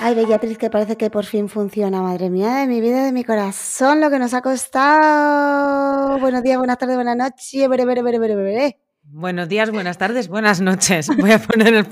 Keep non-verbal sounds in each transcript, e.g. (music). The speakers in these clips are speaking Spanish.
Ay, Bellatriz, que parece que por fin funciona. Madre mía, de mi vida, de mi corazón, lo que nos ha costado. Buenos días, buenas tardes, buenas noches. Bere, bere, bere. Buenos días, buenas tardes, buenas noches. Voy a poner el...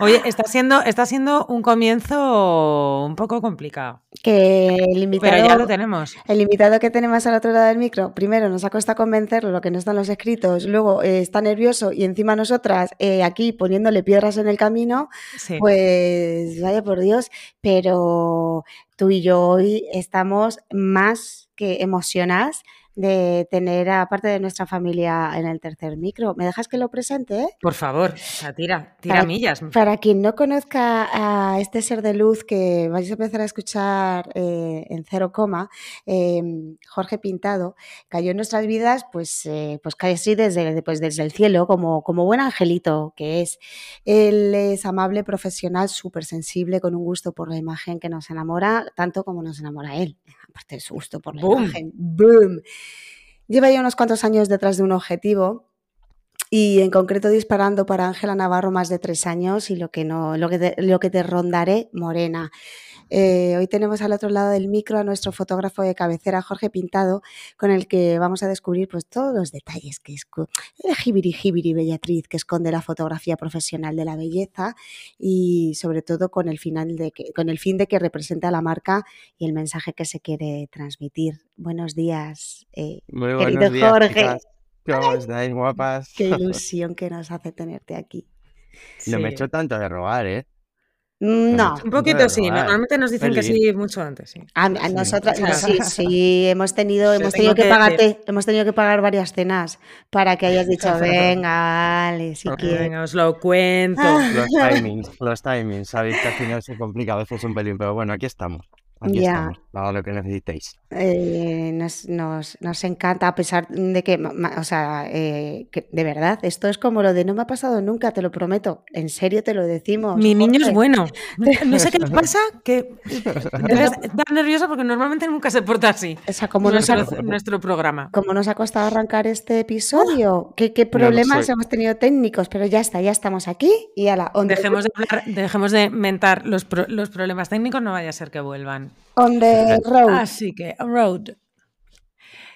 Oye, está siendo, está siendo un comienzo un poco complicado. Que el invitado, Pero ya lo tenemos. El invitado que tenemos al otro lado del micro, primero nos ha costado convencerlo, lo que no están los escritos, luego eh, está nervioso y encima nosotras eh, aquí poniéndole piedras en el camino, Sí. pues vaya por Dios, pero tú y yo hoy estamos más que emocionadas de tener a parte de nuestra familia en el tercer micro. ¿Me dejas que lo presente? eh? Por favor, tira, tira Para- millas. Para quien no conozca a este ser de luz que vais a empezar a escuchar eh, en cero coma, eh, Jorge Pintado cayó en nuestras vidas pues, eh, pues casi desde, pues desde el cielo, como, como buen angelito que es. Él es amable, profesional, súper sensible, con un gusto por la imagen que nos enamora, tanto como nos enamora él, aparte de su gusto por la Boom. imagen. ¡Boom! Lleva ya unos cuantos años detrás de un objetivo y en concreto disparando para Ángela Navarro más de tres años y lo que, no, lo que, te, lo que te rondaré, Morena. Eh, hoy tenemos al otro lado del micro a nuestro fotógrafo de cabecera, Jorge Pintado, con el que vamos a descubrir pues, todos los detalles que es el jibiri jibiri Bellatriz que esconde la fotografía profesional de la belleza y sobre todo con el, final de que, con el fin de que representa a la marca y el mensaje que se quiere transmitir. Buenos días, eh, Muy Querido buenos días, Jorge. chicas. ¿Cómo estáis, guapas? qué (laughs) ilusión que nos hace tenerte aquí. No me hecho tanto de rogar, ¿eh? No, Un poquito Bueno, sí, vale. normalmente nos dicen que sí mucho antes, sí. A, a Sí, nosotras sí, (laughs) sí, hemos tenido, Te hemos tenido que que pagarte, hemos tenido que pagar varias cenas para que hayas dicho, (laughs) venga, vale, si quieres. Venga, os lo cuento. Los (laughs) timings, los timings. Sabéis que al final se complica a veces un pelín, pero bueno, aquí estamos. Aquí Ya. estamos, para lo que necesitéis. Eh, nos, nos, nos encanta, a pesar de que, ma- ma- o sea, eh, que de verdad, esto es como lo de no me ha pasado nunca, te lo prometo, en serio te lo decimos. Mi niño es Jorge. bueno. (laughs) No sé qué le pasa, que (laughs) estar nerviosa porque normalmente nunca se porta así. O sea, como nos, ha, Nuestro, nuestro programa. como nos ha costado arrancar este episodio, qué, qué lo problemas sé. hemos tenido técnicos, pero ya está, ya estamos aquí y a la on the- Dejemos de, hablar- dejemos de mentar los, pro- los problemas técnicos, no vaya a ser que vuelvan. On the road. Así que, road.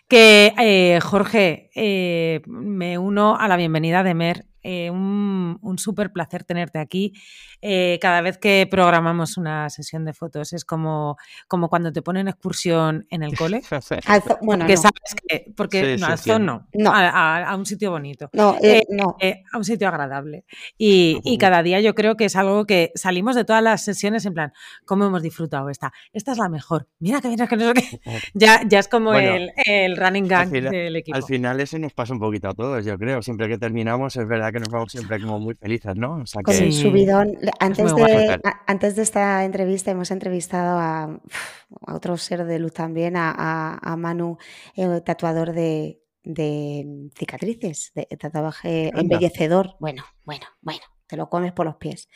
Que, eh, Jorge, eh, me uno a la bienvenida de Mer. Eh, un un súper placer tenerte aquí. Eh, cada vez que programamos una sesión de fotos es como, como cuando te ponen excursión en el cole. (laughs) Al zo- bueno, Porque no, sabes que, porque Sí, no, sí, sí. no, No. A, a- a un sitio bonito. no, eh, no. eh, a un sitio agradable. Y, y cada día yo creo que es algo que salimos de todas las sesiones en plan, ¿cómo hemos disfrutado esta? Esta es la mejor. Mira que mira que no sé. (laughs) Ya, ya es como Bueno, el, el running gag final- del equipo. Al final eso nos pasa un poquito a todos, yo creo. Siempre que terminamos es verdad que nos vamos siempre como muy felices, ¿no? O sea Con que el Sí. subidón. Antes de, a- antes de esta entrevista hemos entrevistado a, a otro ser de luz también, a, a- a Manu, eh, tatuador de, de cicatrices, de tatuaje embellecedor. Bueno, bueno, bueno, te lo comes por los pies.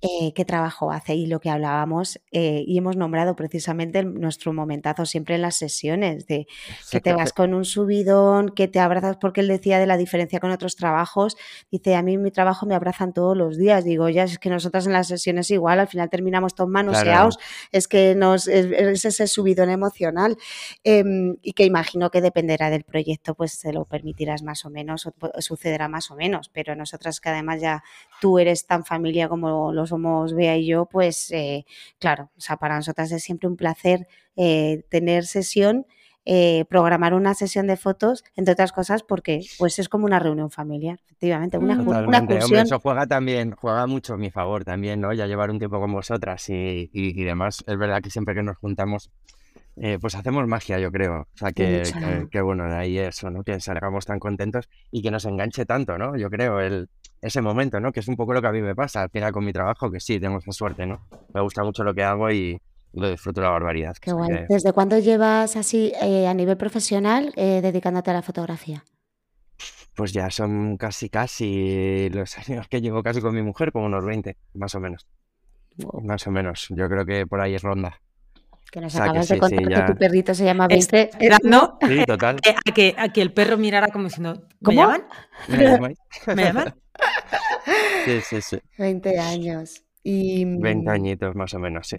Eh, ¿Qué trabajo hace? Y lo que hablábamos, eh, y hemos nombrado precisamente nuestro momentazo siempre en las sesiones, de que te vas con un subidón, que te abrazas, porque él decía de la diferencia con otros trabajos. Dice, a mí en mi trabajo me abrazan todos los días. Digo, ya es que nosotras en las sesiones igual, al final terminamos todos manoseados. Es que nos, es, es ese subidón emocional. Em, y que imagino que dependerá del proyecto, pues se lo permitirás más o menos, o, o sucederá más o menos. Pero nosotras que además ya tú eres tan familia como lo somos Bea y yo, pues eh, claro, o sea, para nosotras es siempre un placer eh, tener sesión eh, programar una sesión de fotos, entre otras cosas, porque pues es como una reunión familiar, efectivamente, una, una excursión. eso juega también, juega mucho a mi favor también, ¿no? Ya llevar un tiempo con vosotras y, y, y demás. Es verdad que siempre que nos juntamos, eh, pues hacemos magia, yo creo. O sea, que, que, que bueno, de ahí eso, ¿no? Que salgamos tan contentos y que nos enganche tanto, ¿no? Yo creo, el, ese momento, ¿no? Que es un poco lo que a mí me pasa al final con mi trabajo, que sí, tengo esa suerte, ¿no? Me gusta mucho lo que hago y, lo disfruto la barbaridad. Qué guay. ¿Desde cuándo llevas así eh, a nivel profesional eh, dedicándote a la fotografía? Pues ya son casi, casi los (laughs) años que llevo casi con mi mujer, como unos 20, más o menos. Más o menos. Yo creo que por ahí es ronda. Que nos acabas de contar que tu perrito se llama 20. ¿No? Sí, total. A que, a que el perro mirara como diciendo, ¿me llaman? ¿Me llaman? ¿Me llaman? Sí, sí, sí. 20 años. Y... 20 añitos más o menos, sí.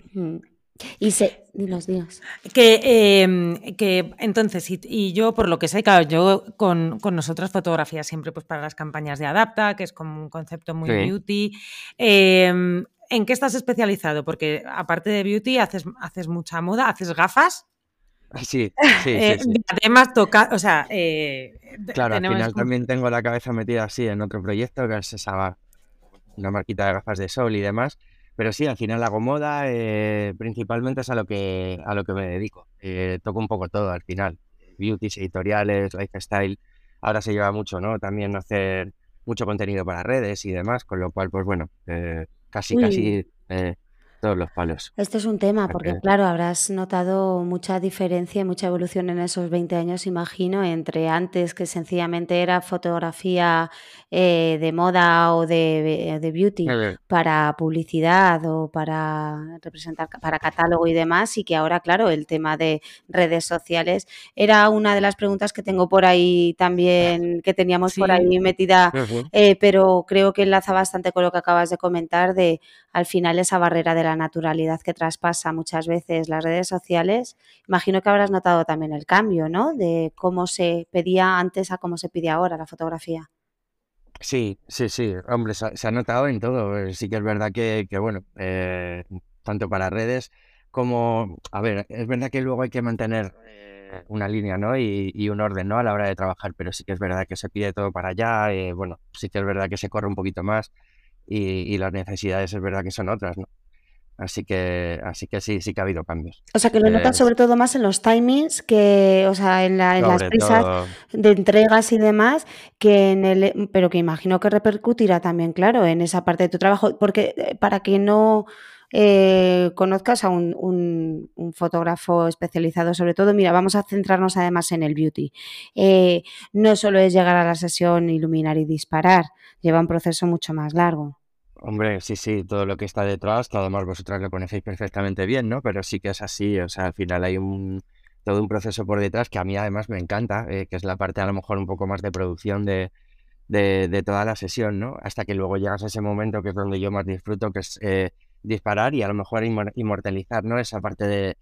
Y se, dinos, dinos. Que, eh, que entonces, y, y, yo por lo que sé, claro, yo con, con, nosotras fotografía siempre pues para las campañas de Adapta, que es como un concepto muy sí. beauty. Eh, ¿En qué estás especializado? Porque aparte de beauty, haces, haces mucha moda, haces gafas. (laughs) Sí, (laughs) sí, eh, sí, sí. Además, toca, o sea. Eh, claro, al final también tengo la cabeza metida así en otro proyecto, que es esa, una marquita de gafas de sol y demás. Pero sí, al final hago moda, eh, principalmente es a lo que, a lo que me dedico. Eh, toco un poco todo al final. Beauties, editoriales, lifestyle. Ahora se lleva mucho, ¿no? También hacer mucho contenido para redes y demás, con lo cual, pues bueno, eh, casi, Uy. casi eh, todos los palos. Este es un tema, porque claro, habrás notado mucha diferencia y mucha evolución en esos 20 años, imagino, entre antes que sencillamente era fotografía eh, de moda o de, de beauty para publicidad o para representar, para catálogo y demás, y que ahora, claro, el tema de redes sociales era una de las preguntas que tengo por ahí también, que teníamos sí. por ahí metida, uh -huh. eh, pero creo que enlaza bastante con lo que acabas de comentar de al final esa barrera de la naturalidad que traspasa muchas veces las redes sociales. Imagino que habrás notado también el cambio, ¿no? De cómo se pedía antes a cómo se pide ahora la fotografía. Sí, sí, sí. Hombre, se ha, notado en todo. Eh, sí que es verdad que, bueno, eh, tanto para redes como, a ver, es verdad que luego hay que mantener eh, una línea, ¿no? Y, un orden, ¿no? A la hora de trabajar, pero sí que es verdad que se pide todo para allá. Bueno, sí que es verdad que se corre un poquito más y, y las necesidades es verdad que son otras, ¿no? Así que, así que sí, sí que ha habido cambios. O sea, que lo notas sobre todo más en los timings, que, o sea, en, la, en las prisas todo. de entregas y demás, que en el, pero que imagino que repercutirá también, claro, en esa parte de tu trabajo, porque eh, para que no eh, conozcas a un, un, un, fotógrafo especializado, sobre todo, mira, vamos a centrarnos además en el beauty. Eh, no solo es llegar a la sesión, iluminar y disparar, lleva un proceso mucho más largo. Hombre, sí, sí, todo lo que está detrás, que además vosotras lo conocéis perfectamente bien, ¿no? Pero sí que es así, o sea, al final hay un todo un proceso por detrás que a mí además me encanta, eh, que es la parte a lo mejor un poco más de producción de, de, toda la sesión, ¿no? Hasta que luego llegas a ese momento que es donde yo más disfruto, que es eh, disparar y a lo mejor inmortalizar, ¿no? Esa parte de,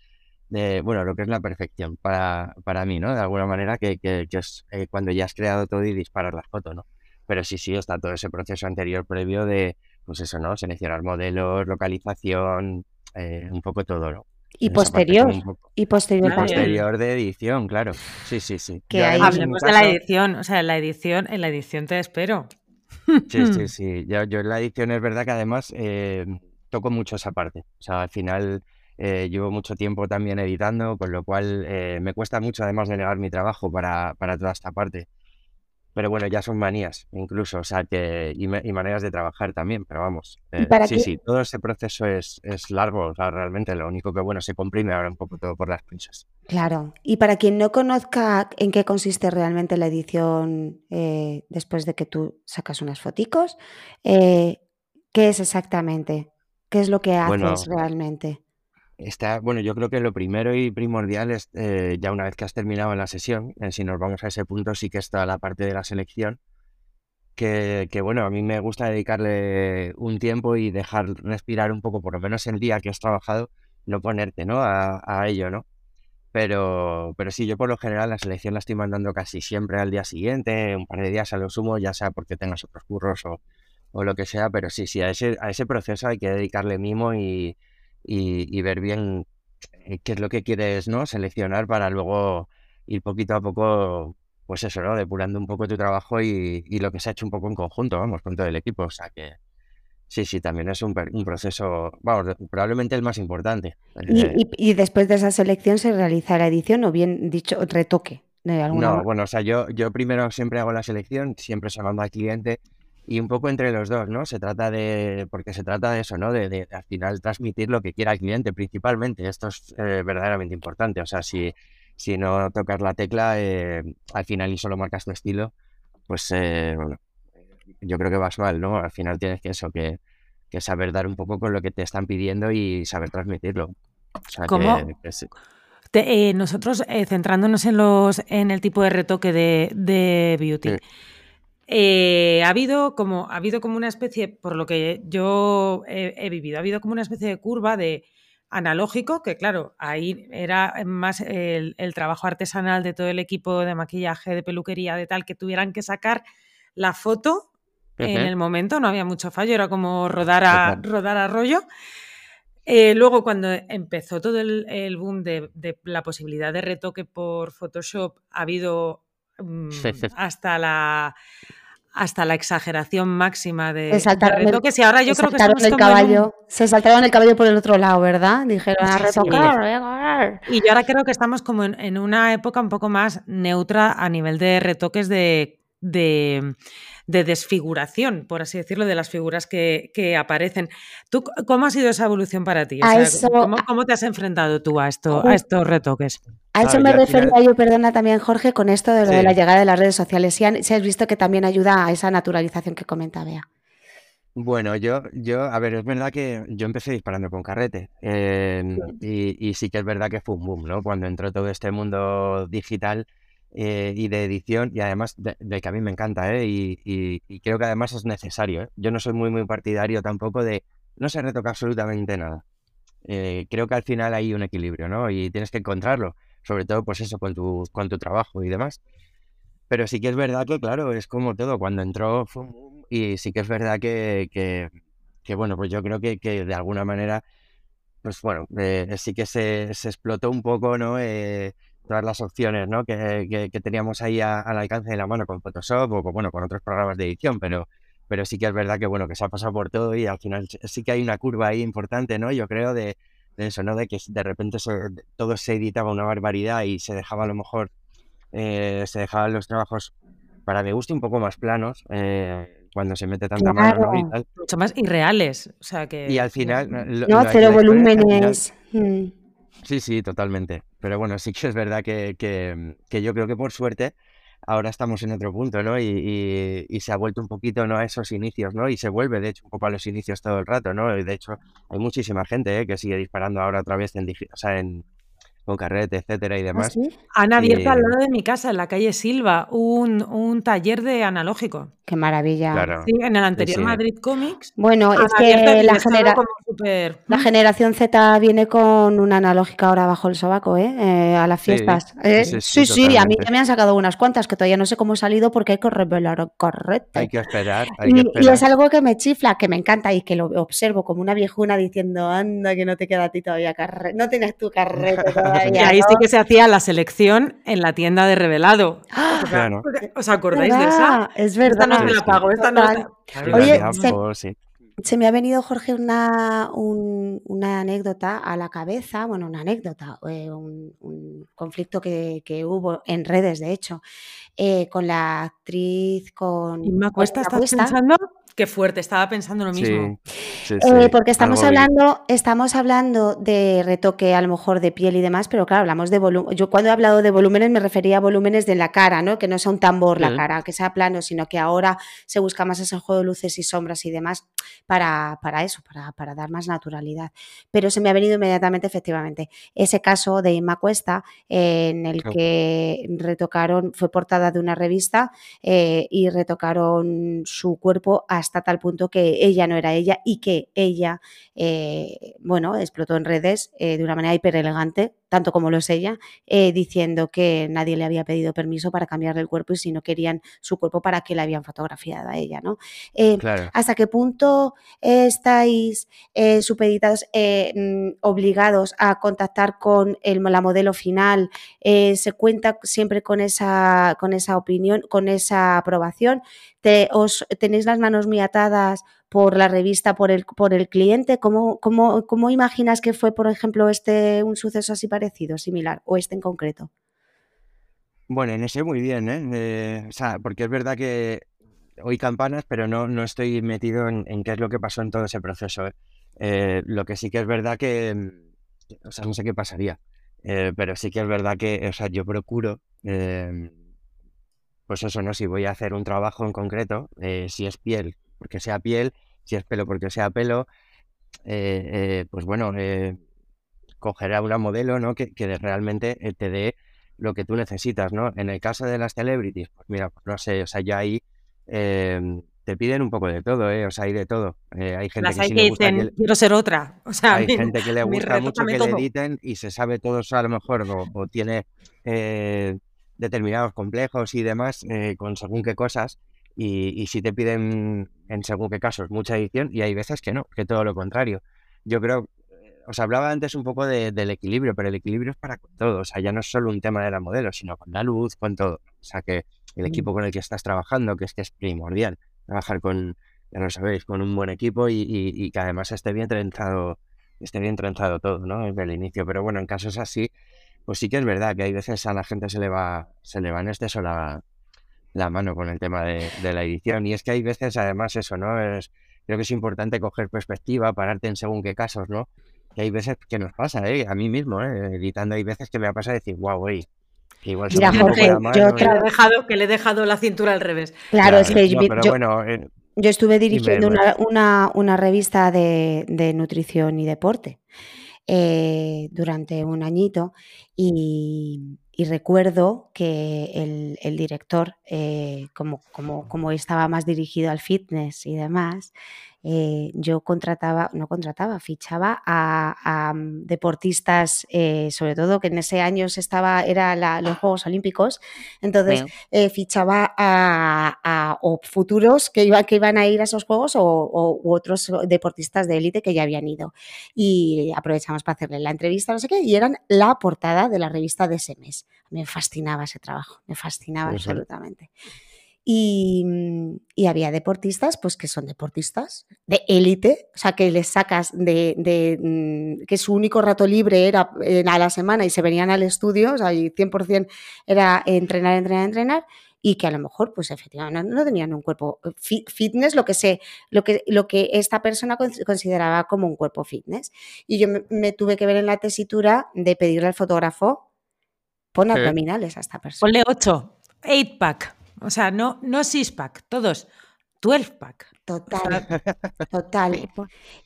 de, bueno, lo que es la perfección para, para mí, ¿no? De alguna manera, que, que, que es eh, cuando ya has creado todo y disparas las fotos, ¿no? Pero sí, sí, está todo ese proceso anterior previo de pues eso, ¿no? Seleccionar modelos, localización, eh, un poco todo, ¿no? Y posterior, y posterior, y posterior de edición, claro. Sí, sí, sí. Que hay... Hablemos de la edición, o sea, en la edición, en la edición te espero. Sí, sí, (laughs) sí. Yo, yo en la edición es verdad que además eh, toco mucho esa parte. O sea, al final eh, llevo mucho tiempo también editando, con lo cual eh, me cuesta mucho además delegar mi trabajo para, para toda esta parte pero bueno, ya son manías incluso, o sea, que y, y maneras de trabajar también, pero vamos, eh, sí, sí, todo ese proceso es, es largo, o sea, realmente lo único que, bueno, se comprime ahora un poco todo por las prisas. Claro, y para quien no conozca en qué consiste realmente la edición eh, después de que tú sacas unas foticos, eh, ¿qué es exactamente? ¿Qué es lo que haces bueno, realmente? Está, bueno, yo creo que lo primero y primordial es, eh, ya una vez que has terminado la sesión, eh, si nos vamos a ese punto, sí que está la parte de la selección, que, bueno, a mí me gusta dedicarle un tiempo y dejar respirar un poco, por lo menos el día que has trabajado, no ponerte, ¿no? A, a ello, ¿no? Pero, pero sí, yo por lo general la selección la estoy mandando casi siempre al día siguiente, un par de días a lo sumo, ya sea porque tengas otros curros o, o lo que sea, pero sí, sí, a ese, a ese proceso hay que dedicarle mimo y y, y, ver bien eh, qué es lo que quieres no seleccionar para luego ir poquito a poco pues eso no depurando un poco tu trabajo y, y, lo que se ha hecho un poco en conjunto vamos con todo el equipo. O sea que sí sí también es un, un proceso vamos probablemente el más importante ¿Y, y, y, después de esa selección se realiza la edición o bien dicho retoque de alguna no bueno o sea yo yo primero siempre hago la selección siempre se manda al cliente y un poco entre los dos, ¿no? Se trata de, porque se trata de eso, ¿no? De, de, al final transmitir lo que quiera el cliente principalmente. Esto es eh, verdaderamente importante. O sea, si, si no tocas la tecla, eh, al final y solo marcas tu estilo, pues eh, bueno, yo creo que vas mal, ¿no? Al final tienes que eso, que, que saber dar un poco con lo que te están pidiendo y saber transmitirlo. O sea, ¿Cómo? que- que sí. Te- eh, nosotros, eh, centrándonos en los en el tipo de retoque de, de beauty, Sí. Eh, ha habido como ha habido como una especie, por lo que yo he, he vivido, ha habido como una especie de curva de analógico, que claro, ahí era más el, el trabajo artesanal de todo el equipo de maquillaje, de peluquería, de tal, que tuvieran que sacar la foto en el momento, no había mucho fallo, era como rodar a, rodar a rollo. Eh, luego, cuando empezó todo el, el boom de, de la posibilidad de retoque por Photoshop, ha habido mm, hasta la hasta la exageración máxima de, Se saltaron de el- retoques y ahora yo se creo que saltaron estamos el un- caballo. Se saltaron el caballo por el otro lado, ¿verdad? Dijeron a sí. retocar. Y yo ahora creo que estamos como en, en una época un poco más neutra a nivel de retoques de, de, de desfiguración, por así decirlo, de las figuras que, que aparecen. ¿Tú, ¿Cómo ha sido esa evolución para ti? O A sea, eso- ¿cómo, cómo te has enfrentado tú a, esto, a estos retoques? A eso me refería final- yo, perdona también, Jorge, con esto de lo de la llegada de las redes sociales. Si, han- si has visto que también ayuda a esa naturalización que comenta Bea. Bueno, yo, yo, a ver, es verdad que yo empecé disparando con carrete eh, y, y sí que es verdad que fue un boom, ¿no? Cuando entró todo este mundo digital eh, y de edición y además de, de que a mí me encanta, ¿eh? Y, y- y creo que además es necesario, ¿eh? Yo no soy muy, muy partidario tampoco de, no se retoca absolutamente nada. Eh, creo que al final hay un equilibrio, ¿no? Y tienes que encontrarlo, sobre todo pues eso con tu, con tu trabajo y demás. Pero sí que es verdad que, claro, es como todo. Cuando entró y sí que es verdad que, que, que, bueno, pues yo creo que, que de alguna manera, pues bueno, eh, sí que se, se explotó un poco, ¿no? Eh, todas las opciones, ¿no? Que, que, que teníamos ahí a- al alcance de la mano con Photoshop o, con, bueno, con otros programas de edición, pero, pero sí que es verdad que, bueno, que se ha pasado por todo y al final sí- que hay una curva ahí importante, ¿no? Yo creo de, de eso, ¿no? De que de repente se- todo se editaba una barbaridad y se dejaba a lo mejor eh, se dejaban los trabajos, para mi gusto, un poco más planos, eh, cuando se mete tanta mano, ¿no? Y Claro. tal. Mucho más irreales. O sea que. Y al final... lo- No, la- cero final- volúmenes. Mm. Sí, sí, totalmente. Pero bueno, sí que es verdad que, que, que yo creo que por suerte ahora estamos en otro punto, ¿no? Y, y- y se ha vuelto un poquito, ¿no? A esos inicios, ¿no? Y se vuelve, de hecho, un poco a los inicios todo el rato, ¿no? Y de hecho, hay muchísima gente, ¿eh? que sigue disparando ahora otra vez en, o sea, en con carrete, etcétera y ¿Ah, demás. sí? Han abierto al Eh, lado de mi casa, en la calle Silva, un, un taller de analógico. Qué maravilla. Claro. Sí, en el anterior sí. Madrid Comics. Bueno, es que la, genera- generación Z viene con una analógica ahora bajo el sobaco, ¿eh? Eh, a las fiestas. sí, ¿eh? sí, Sí, sí, sí, a mí ya me han sacado unas cuantas que todavía no sé cómo he salido porque hay que revelar carrete. Hay que esperar, hay que Y, y esperar. es algo que me chifla, que me encanta y que lo observo como una viejuna diciendo, anda, que no te queda a ti todavía carrete, no tienes tu carrete todavía. ahí sí ¿no?". que se hacía la selección en la tienda de revelado. ¡Ah! Claro. ¿Os acordáis de esa? Es verdad. Esta no te la pago, esta no Y Oye, se- gafos, sí. Se me ha venido, Jorge, una, un- una anécdota a la cabeza, bueno, una anécdota, eh, un, un conflicto que, que hubo en redes, de hecho, eh, con la actriz, con... Inma con Cuesta, Inma ¿estás Cuesta. pensando? Qué fuerte, estaba pensando lo mismo. Sí, sí, Eh, porque estamos algo hablando, estamos hablando de retoque a lo mejor de piel y demás, pero claro, hablamos de volumen. Yo cuando he hablado de volúmenes me refería a volúmenes de la cara, ¿no? Que no sea un tambor la cara, que sea plano, sino que ahora se busca más ese juego de luces y sombras y demás para, para eso, para, para dar más naturalidad. Pero se me ha venido inmediatamente, efectivamente, ese caso de Inma Cuesta, eh, en el Claro. que retocaron, fue portada de una revista eh, y retocaron su cuerpo hasta tal punto que ella no era ella y que ella, eh, bueno, explotó en redes eh, de una manera hiper elegante, tanto como lo es ella, eh, diciendo que nadie le había pedido permiso para cambiarle el cuerpo y si no querían su cuerpo para que la habían fotografiado a ella, ¿no? Eh, Claro. ¿Hasta qué punto estáis eh, supeditados, mm, obligados a contactar con el- la modelo final? ¿Se cuenta siempre con esa, con esa opinión, con esa aprobación? ¿Te, os, ¿Tenéis las manos muy atadas por la revista, por el, por el cliente? ¿Cómo, cómo, cómo imaginas que fue, por ejemplo, este un suceso así parecido, similar, o este en concreto? Bueno, en ese muy bien, ¿eh? Eh, o sea, porque es verdad que oí campanas, pero no, no estoy metido en, qué es lo que pasó en todo ese proceso. ¿eh? Eh, lo que sí que es verdad que, o sea, no sé qué pasaría, pero sí que es verdad que, o sea, yo procuro, pues eso, ¿no? Si voy a hacer un trabajo en concreto, si es piel, porque sea piel, si es pelo, porque sea pelo, pues bueno, coger a una modelo, ¿no? Que, que realmente te dé lo que tú necesitas, ¿no? En el caso de las celebrities, pues mira, pues no sé, o sea, ya ahí em, te piden un poco de todo, ¿eh? O sea, hay de todo. Eh, hay gente que, sí le gusta dicen, quiero ser otra. O sea, (laughs) hay gente que le gusta mucho que le editen y se sabe todo eso a lo mejor, o, tiene eh, determinados complejos y demás eh, con según qué cosas. Y, y si te piden en según qué casos mucha edición, y hay veces que no, que todo lo contrario. Yo creo, os hablaba antes un poco del equilibrio, pero el equilibrio es para todo. O sea, ya no es solo un tema de la modelo, sino con la luz, con todo. O sea, que el equipo con el que estás trabajando, que es que es primordial, trabajar con, ya lo sabéis, con un buen equipo y, que además esté bien trenzado, esté bien trenzado todo, ¿no? Desde el inicio. Pero bueno, en casos así, pues sí que es verdad que hay veces a la gente se le va, se le va en exceso la, la mano con el tema de, de la edición. Y es que hay veces, además, eso, ¿no? Es, creo que es importante coger perspectiva, pararte en según qué casos, ¿no? que hay veces que nos pasa, ¿eh? a mí mismo, ¿eh? editando hay veces que me pasa decir, wow, güey. Que igual Mira, Jorge, yo que, le he dejado, que le he dejado la cintura al revés. Claro, es que yo, bueno, eh, yo, estuve dirigiendo una, una, una, revista de, de, nutrición y deporte eh, durante un añito y, y recuerdo que el, el director, eh, como, como, como estaba más dirigido al fitness y demás, eh, yo contrataba, no contrataba, fichaba a, mm, deportistas, eh, sobre todo que en ese año se estaba, era los Juegos Olímpicos, entonces eh, fichaba a, o futuros que, iba, que iban a ir a esos Juegos o, u otros deportistas de élite que ya habían ido. Y aprovechamos para hacerle la entrevista, no sé qué, y eran la portada de la revista de ese mes. Me fascinaba ese trabajo, me fascinaba absolutamente. Mm, y, había deportistas, pues que son deportistas de élite, o sea, que les sacas de, mm, que su único rato libre era eh, a la semana y se venían al estudio, o sea, y 100% era entrenar, entrenar, entrenar, y que a lo mejor, pues efectivamente, no, tenían un cuerpo eh, fitness, lo que, sé, lo, que, lo que esta persona consideraba como un cuerpo fitness. Y yo me, tuve que ver en la tesitura de pedirle al fotógrafo, pon abdominales a esta persona. Ponle 8, 8 pack. O sea, no, no six-pack, todos 12-pack. Total, total.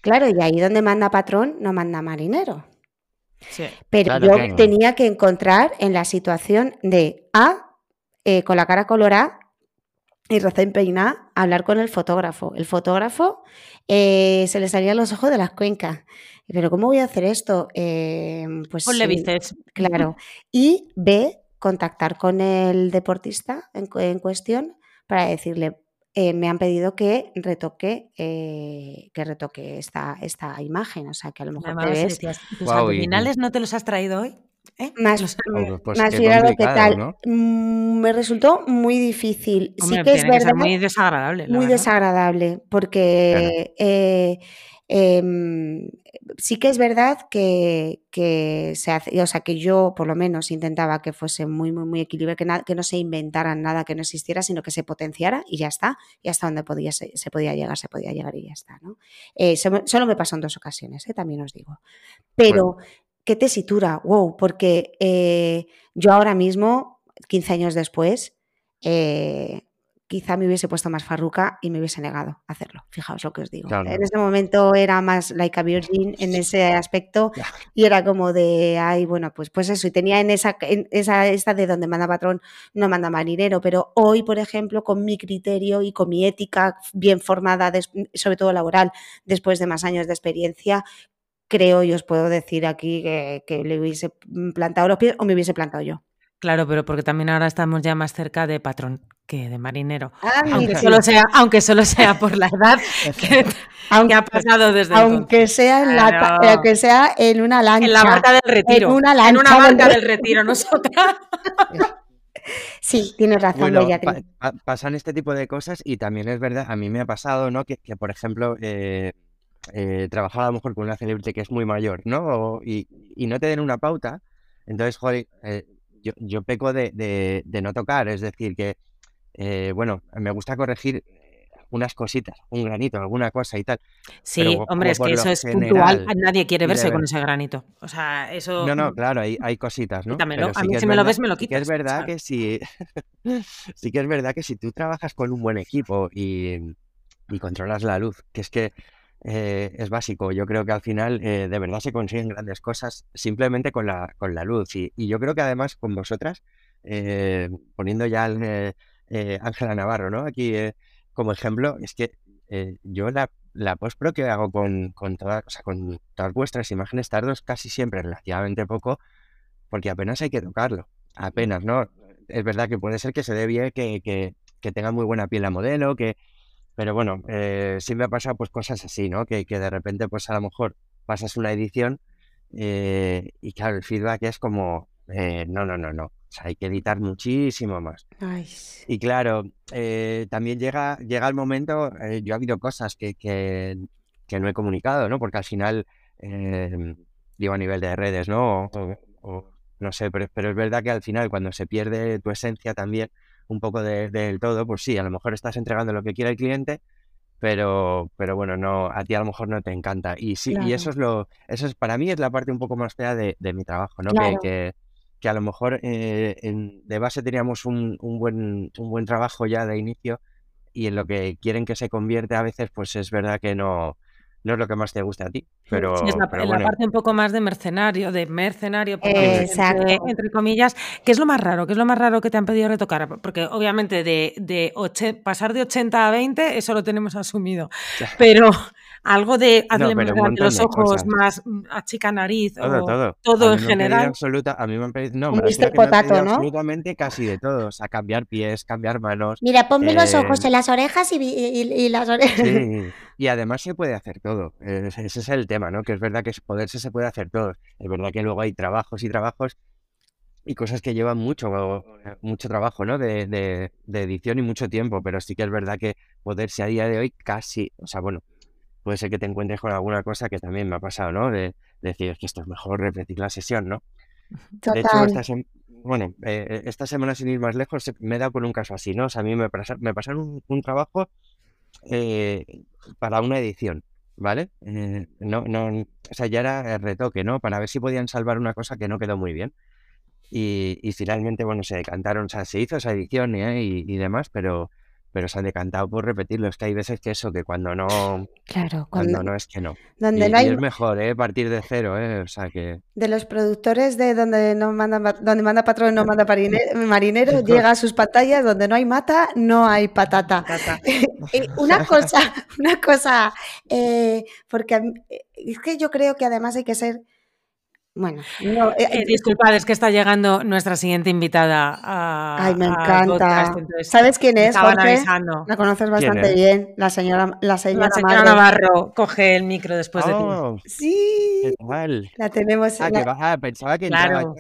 Claro, y ahí donde manda patrón, no manda marinero. Pero yo tenía que encontrar en la situación de A, eh, con la cara colorada y recién peinada, hablar con el fotógrafo. El fotógrafo eh, se le salían los ojos de las cuencas. Pero ¿cómo voy a hacer esto? Eh, pues bíceps. Claro. (laughs) Y B, contactar con el deportista en, cuestión para decirle, eh, me han pedido que retoque, eh, que retoque esta, esta imagen. O sea, que a lo mejor te ves... ¿Tus abdominales no te los has traído hoy? ¿Eh? Más, pues más que tal. Mm, me resultó muy difícil. sí que es verdad. muy desagradable. Muy desagradable, porque Em, sí que es verdad que, se hace, o sea, que yo por lo menos intentaba que fuese muy, muy, muy equilibrado, que, que no se inventaran nada que no existiera, sino que se potenciara y ya está. Y hasta donde podía, se, podía llegar, se podía llegar y ya está. ¿no? Eh, solo me pasó en dos ocasiones, ¿eh? también os digo. Pero, ¿qué tesitura? Wow, porque eh, yo ahora mismo, 15 años después, quizá me hubiese puesto más farruca y me hubiese negado a hacerlo. Fijaos lo que os digo. En ese momento era más like a virgin en ese aspecto y era como de, ay, bueno, pues, pues eso. Y tenía en esa, en esa esta de donde manda patrón, no manda marinero. Pero hoy, por ejemplo, con mi criterio y con mi ética bien formada, sobre todo laboral, después de más años de experiencia, creo y os puedo decir aquí que, que le hubiese plantado los pies o me hubiese plantado yo. Claro, pero porque también ahora estamos ya más cerca de patrón que de marinero. Ah, aunque, solo sea, aunque solo sea por la edad que, aunque, ha pasado desde aunque sea en la, aunque sea en una lancha. En la barca del retiro. En una, lancha una barca del, retiro, nosotras. (laughs) Sí, tienes razón, pasan este tipo de cosas y también es verdad, a mí me ha pasado, ¿no? Que, por ejemplo, eh, eh, trabajar a lo mejor con una celebrity que es muy mayor, ¿no? y, y, no te den una pauta. Entonces, joder, eh, yo, peco de, no tocar, es decir, que, eh, bueno, me gusta corregir unas cositas, un granito, alguna cosa y tal. Sí, hombre, es que eso es puntual. Nadie quiere verse con ese granito. O sea, eso. No, no, claro, hay, hay cositas, ¿no? a mí si me lo ves, me lo quitas. Que es verdad que si. (laughs) sí que es verdad que si tú trabajas con un buen equipo y, y controlas la luz, que es que eh, es básico. Yo creo que al final eh, de verdad se consiguen grandes cosas simplemente con la, con la luz. Y, yo creo que además con vosotras, eh, poniendo ya Ángela Navarro, ¿no? Aquí como ejemplo, es que yo la, la postpro que hago con, con, todas, con todas vuestras imágenes tardo casi siempre relativamente poco, porque apenas hay que tocarlo. Apenas, ¿no? Es verdad que puede ser que se dé bien, que, que, que tenga muy buena piel la modelo, que, pero bueno, eh, sí me ha pasado pues cosas así, ¿no? Que, que de repente pues a lo mejor pasas una edición eh, y claro, el feedback es como, eh, no, no, no, no. O sea, hay que editar muchísimo más. Y claro, eh, también llega, llega el momento, yo ha habido cosas que, que, que, no he comunicado, ¿no? Porque al final, digo a nivel de redes, ¿no? O, no sé, pero, pero es verdad que al final cuando se pierde tu esencia también, un poco del todo, pues sí, a lo mejor estás entregando lo que quiere el cliente, pero, pero bueno, no, a ti a lo mejor no te encanta. Y sí, y eso es lo, eso es, para mí es la parte un poco más fea de, mi trabajo, ¿no? Que, que, a lo mejor eh, de base teníamos un, un, buen, un buen trabajo ya de inicio y en lo que quieren que se convierte a veces, pues es verdad que no, no es lo que más te gusta a ti. Pero, es la, parte un poco más de mercenario, de mercenario, entre, comillas. ¿Qué es lo más raro? ¿Qué es lo más raro que te han pedido retocar? Porque obviamente de, de pasar de 80 a 20, eso lo tenemos asumido. Pero algo de hacerle más los ojos, más mm, achica nariz, todo, o todo, todo en general. Absoluta, a mí me han pedido, no, me han ¿no? absolutamente casi de todo, o sea, cambiar pies, cambiar manos. Mira, ponme los ojos eh, en las orejas y, y, las orejas. Sí, (laughs) y además se puede hacer todo, ese es el tema, ¿no? Que es verdad que es poderse se puede hacer todo, es verdad que luego hay trabajos y trabajos y cosas que llevan mucho, mucho trabajo, ¿no? De, de, de edición y mucho tiempo, pero sí que es verdad que poderse a día de hoy casi, o sea, bueno, puede ser que te encuentres con alguna cosa que también me ha pasado, ¿no? De, decir que esto es mejor repetir la sesión, ¿no? De hecho, esta, bueno, eh, eh, esta semana sin ir más lejos me he dado con un caso así, ¿no? O sea, a mí me, me pasaron un, trabajo eh, para una edición, ¿vale? no, no, o sea, ya era el retoque, ¿no? Para ver si podían salvar una cosa que no quedó muy bien. Y, y finalmente, bueno, se decantaron, o sea, se hizo esa edición y, y demás, pero, pero se han decantado por repetirlo. Es que hay veces que eso, que cuando no. Claro, cuando, no es que no. Donde no hay... es mejor, ¿eh? Partir de cero, ¿eh? O sea que. De los productores de donde no manda, donde manda patrón y no manda marinero, (laughs) llega a sus pantallas, donde no hay mata, no hay patata. (laughs) (laughs) una cosa, una cosa, eh, porque es que yo creo que además hay que ser bueno, no, eh, eh, disculpad, es que está llegando nuestra siguiente invitada. A, Ay, me encanta. ¿Sabes quién es, Jorge? La conoces bastante bien, la señora, la señora, Navarro. Coge el micro después de ti. Oh, sí. La tenemos. Ah, ah, pensaba que claro.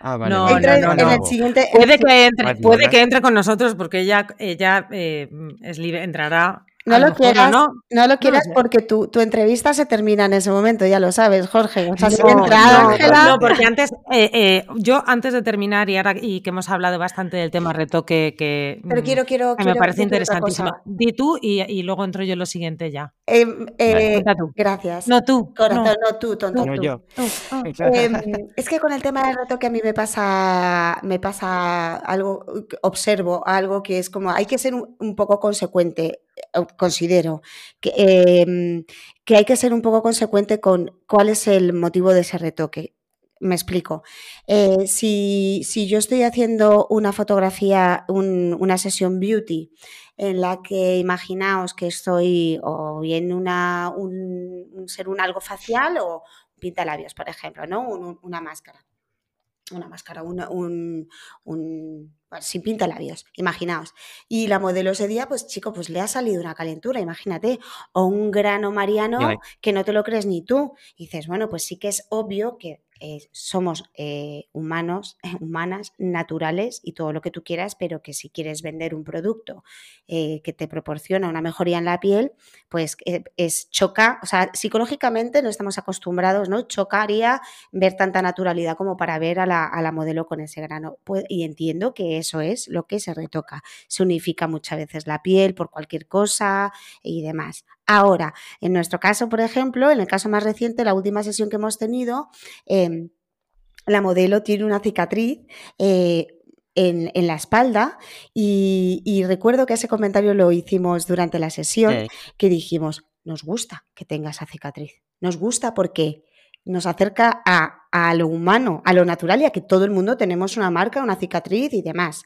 Ah, vale, no, entra no, en el siguiente. Puede que entre, puede que entre con nosotros porque ella, ella eh, es libre, entrará no lo, quieras, no, lo quieras porque tu, tu, entrevista se termina en ese momento, ya lo sabes, Jorge. no, porque antes, eh, eh, yo antes de terminar y ahora y que hemos hablado bastante del tema retoque que, Pero quiero, quiero, me parece interesantísimo. Di tú y, y, luego entro yo lo siguiente ya. Em, eh, tú. Gracias. No tú. Corazón, no, tú, tonto. No, yo. (laughs) Em, es que con el tema del retoque a mí me pasa, me pasa algo, observo algo que es como hay que ser un poco consecuente considero que, em, que hay que ser un poco consecuente con cuál es el motivo de ese retoque. Me explico. Eh, si, yo estoy haciendo una fotografía, una sesión beauty, en la que imaginaos que estoy o bien una, un, ser un algo facial o pinta labios, por ejemplo, ¿no? una máscara. Una máscara, un, sin pinta labios, imaginaos. Y la modelo ese día, pues chico, pues le ha salido una calentura, imagínate, o un grano mariano que no te lo crees ni tú. Y dices, bueno, pues sí que es obvio que eh, somos eh, humanos, (laughs) humanas, naturales y todo lo que tú quieras, pero que si quieres vender un producto eh, que te proporciona una mejoría en la piel, pues es choca, o sea, psicológicamente no estamos acostumbrados, ¿no? Chocaría ver tanta naturalidad como para ver a la, a la modelo con ese grano. Y entiendo que eso es lo que se retoca. Se unifica muchas veces la piel por cualquier cosa y demás. Ahora, en nuestro caso, por ejemplo, en el caso más reciente, la última sesión que hemos tenido, em, la modelo tiene una cicatriz. Eh, en, la espalda y, recuerdo que ese comentario lo hicimos durante la sesión, que dijimos, nos gusta que tenga esa cicatriz, nos gusta porque nos acerca a, lo humano, a lo natural y a que todo el mundo tenemos una marca, una cicatriz y demás.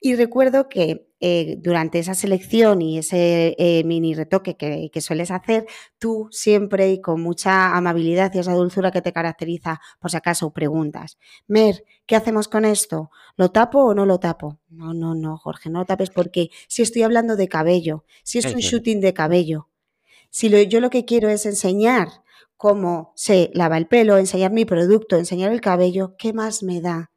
Y recuerdo que eh, durante esa selección y ese eh, mini retoque que, que, sueles hacer, tú siempre y con mucha amabilidad y esa dulzura que te caracteriza, por si acaso preguntas, Mer, ¿qué hacemos con esto? ¿Lo tapo o no lo tapo? No, no, no, Jorge, no lo tapes porque si estoy hablando de cabello, si es un shooting de cabello, si yo lo que quiero es enseñar cómo se lava el pelo, enseñar mi producto, enseñar el cabello, ¿qué más me da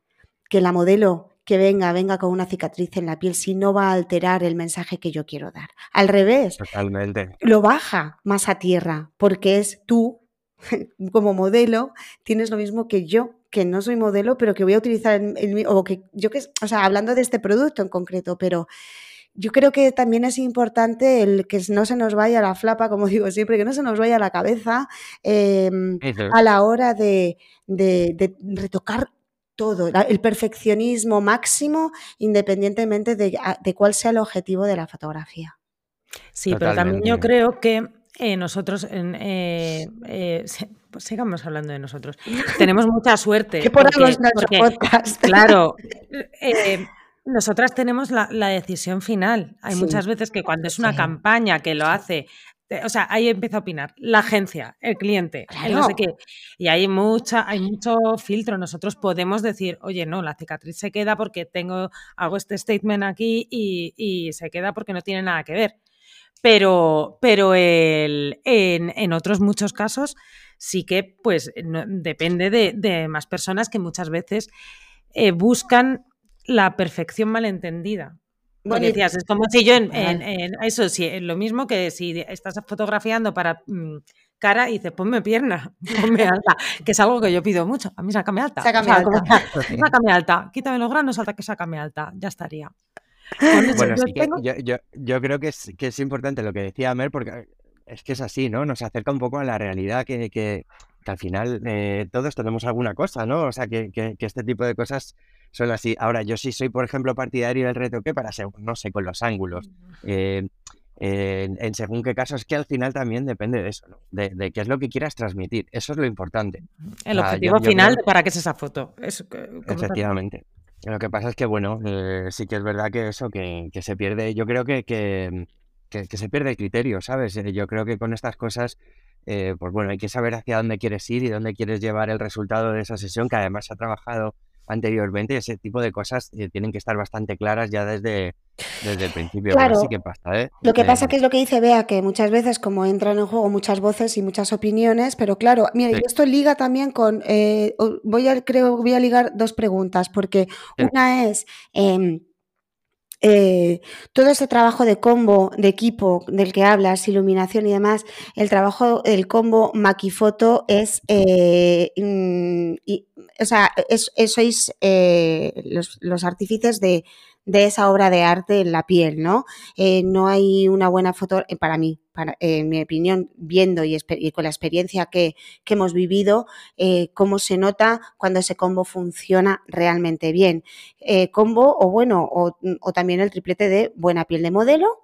que la modelo que venga, venga con una cicatriz en la piel si no va a alterar el mensaje que yo quiero dar? Al revés, Totalmente. lo baja más a tierra porque es tú (laughs) como modelo, tienes lo mismo que yo, que no soy modelo, pero que voy a utilizar el, o que yo que, o sea, hablando de este producto en concreto, pero yo creo que también es importante el que no se nos vaya la flapa, como (laughs) digo siempre, que no se nos vaya la cabeza em, a la hora de, retocar todo, el perfeccionismo máximo, independientemente de, cuál sea el objetivo de la fotografía. Sí, pero también yo creo que eh, nosotros, eh, eh, pues sigamos hablando de nosotros, tenemos mucha suerte. (laughs) Que por podcast. Claro, (laughs) nosotras tenemos la, decisión final. Hay muchas veces que cuando es una campaña que lo hace, o sea, ahí empieza a opinar la agencia, el cliente, el no sé qué. Y hay mucha, hay mucho filtro. Nosotros podemos decir, oye, no, la cicatriz se queda porque tengo, hago este statement aquí y, se queda porque no tiene nada que ver. Pero, pero el, en, otros muchos casos sí que pues depende de, más personas que muchas veces eh, buscan la perfección malentendida. Porque decías, es como si yo en, eso, sí, lo mismo que si estás fotografiando para mm, cara y dices, ponme pierna, (laughs) ponme alta, que es algo que yo pido mucho. A mí sácame alta. Sácame alta. sácame alta. Quítame los granos, alta que sácame alta. Ya estaría. bueno, sí que yo, yo, creo que es, que es importante lo que decía Mer, porque es que es así, ¿no? Nos acerca un poco a la realidad que, que, al final eh, todos tenemos alguna cosa, ¿no? O sea, que, que, este tipo de cosas son así. Ahora, yo sí soy, por ejemplo, partidario del retoque para, no sé, con los ángulos. Eh, en según qué caso, es que al final también depende de eso, ¿no? de, qué es lo que quieras transmitir. Eso es lo importante. El objetivo final, ¿para qué es esa foto? Efectivamente. Lo que pasa es que, bueno, eh, sí que es verdad que eso, que, se pierde, yo creo que, que, se pierde el criterio, ¿sabes? Eh, yo creo que con estas cosas, pues bueno, hay que saber hacia dónde quieres ir y dónde quieres llevar el resultado de esa sesión, que además se ha trabajado anteriormente, ese tipo de cosas eh, tienen que estar bastante claras ya desde, desde el principio. Claro, que pasa, ¿eh? Lo que pasa que es lo que dice Bea, que muchas veces como entran en juego muchas voces y muchas opiniones, pero claro, mira, esto liga también con, eh, voy a, creo, voy a ligar dos preguntas, porque una es... Em, eh, todo ese trabajo de combo, de equipo del que hablas, iluminación y demás, el trabajo, el combo maquifoto es, eh, o sea, sois eh, los, artífices de, esa obra de arte en la piel, ¿no? Eh, no hay una buena foto, eh, para mí, para, en mi opinión, viendo y, con la experiencia que, hemos vivido, eh, cómo se nota cuando ese combo funciona realmente bien. combo o bueno, o también el triplete de buena piel de modelo,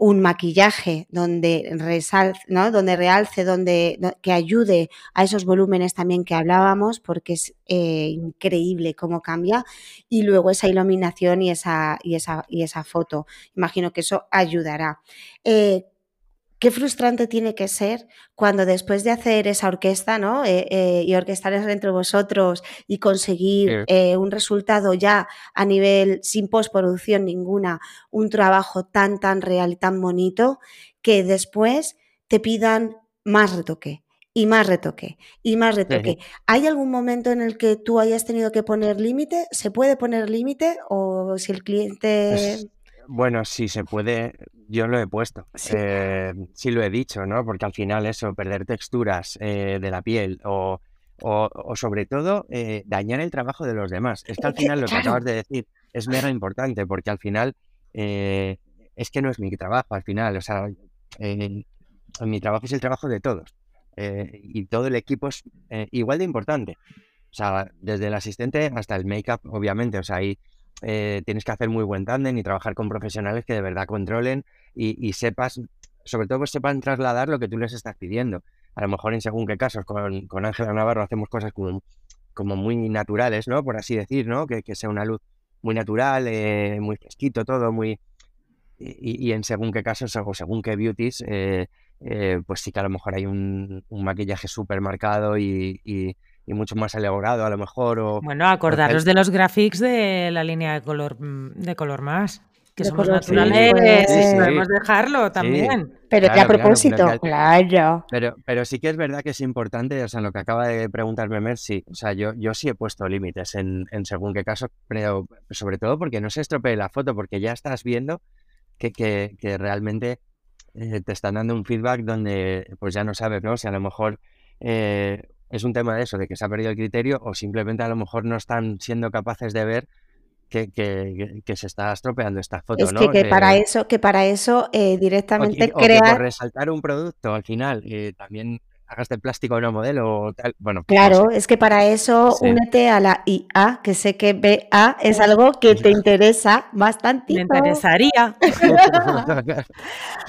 un maquillaje donde resalce, ¿no? donde realce, donde que ayude a esos volúmenes también que hablábamos, porque es eh, increíble cómo cambia, y luego esa iluminación y esa, y esa, y esa foto. Imagino que eso ayudará. Eh, qué frustrante tiene que ser cuando después de hacer esa orquesta, ¿no? Eh, eh, y orquestar entre vosotros y conseguir eh, un resultado ya a nivel sin postproducción ninguna, un trabajo tan, tan real y tan bonito, que después te pidan más retoque y más retoque y más retoque. ¿Hay algún momento en el que tú hayas tenido que poner límite? ¿Se puede poner límite o si el cliente... Bueno, sí se puede, yo lo he puesto, sí. Eh, sí lo he dicho, ¿no? Porque al final eso, perder texturas eh, de la piel o, o, sobre todo eh, dañar el trabajo de los demás. Es que al final lo que acabas de decir, es mega importante porque al final eh, es que no es mi trabajo, al final, o sea, mi trabajo es el trabajo de todos eh, y todo el equipo es eh, igual de importante. O sea, desde el asistente hasta el make-up, obviamente, o sea, ahí tienes que hacer muy buen tándem y trabajar con profesionales que de verdad controlen y, sepas, sobre todo pues sepan trasladar lo que tú les estás pidiendo. A lo mejor en según qué casos, con Ángela Navarro hacemos cosas como, como muy naturales, ¿no? Por así decir, ¿no? Que, que sea una luz muy natural, eh, muy fresquito todo, muy... Y, en según qué casos o según qué beauties, eh, eh, pues sí que a lo mejor hay un, maquillaje súper marcado y, mucho más elaborado a lo mejor. O, bueno, acordaros de los graphics de la línea de color, mm, de color más que somos naturales, pues, podemos dejarlo también. Pero a propósito, claro, pero, pero, sí que es verdad que es importante, o sea, lo que acaba de preguntarme Mer, sí, o sea, yo, yo sí he puesto límites en, según qué caso, pero sobre todo porque no se estropee la foto, porque ya estás viendo que, que, que realmente eh, te están dando un feedback donde pues ya no sabes, ¿no? Si a lo mejor eh, es un tema de eso, de que se ha perdido el criterio o simplemente a lo mejor no están siendo capaces de ver que, que, se está estropeando esta foto. Es que, para eso, que para eso eh, directamente crear... por resaltar un producto al final, eh, también hagas de plástico una modelo o tal. Bueno, claro, es que para eso únete a la IA, que sé que BA es algo que te (laughs) interesa bastante. Me interesaría. (laughs)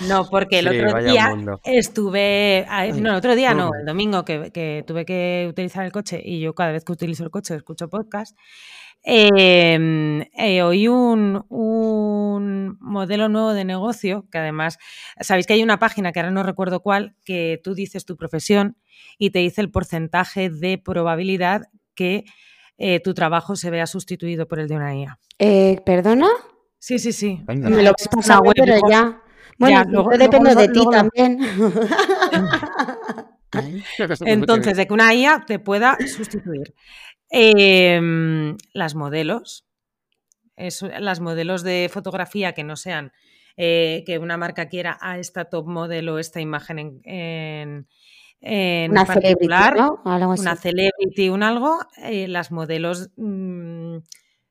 no, porque el otro día estuve. No, el otro día no, el domingo que, que tuve que utilizar el coche y yo cada vez que utilizo el coche escucho podcast. Eh, eh, oí un, un, modelo nuevo de negocio, que además, sabéis que hay una página que ahora no recuerdo cuál, que tú dices tu profesión y te dice el porcentaje de probabilidad que eh, tu trabajo se vea sustituido por el de una IA. Eh, ¿Perdona? Sí, sí, sí. Me lo pasado, pero ya. Bueno, depende de ti también. (laughs) Entonces, de que una IA te pueda sustituir. Em, las modelos, las modelos de fotografía que no sean eh, que una marca quiera a esta top modelo, esta imagen en, una particular, celebrity, una celebrity, un algo, eh, las modelos mm,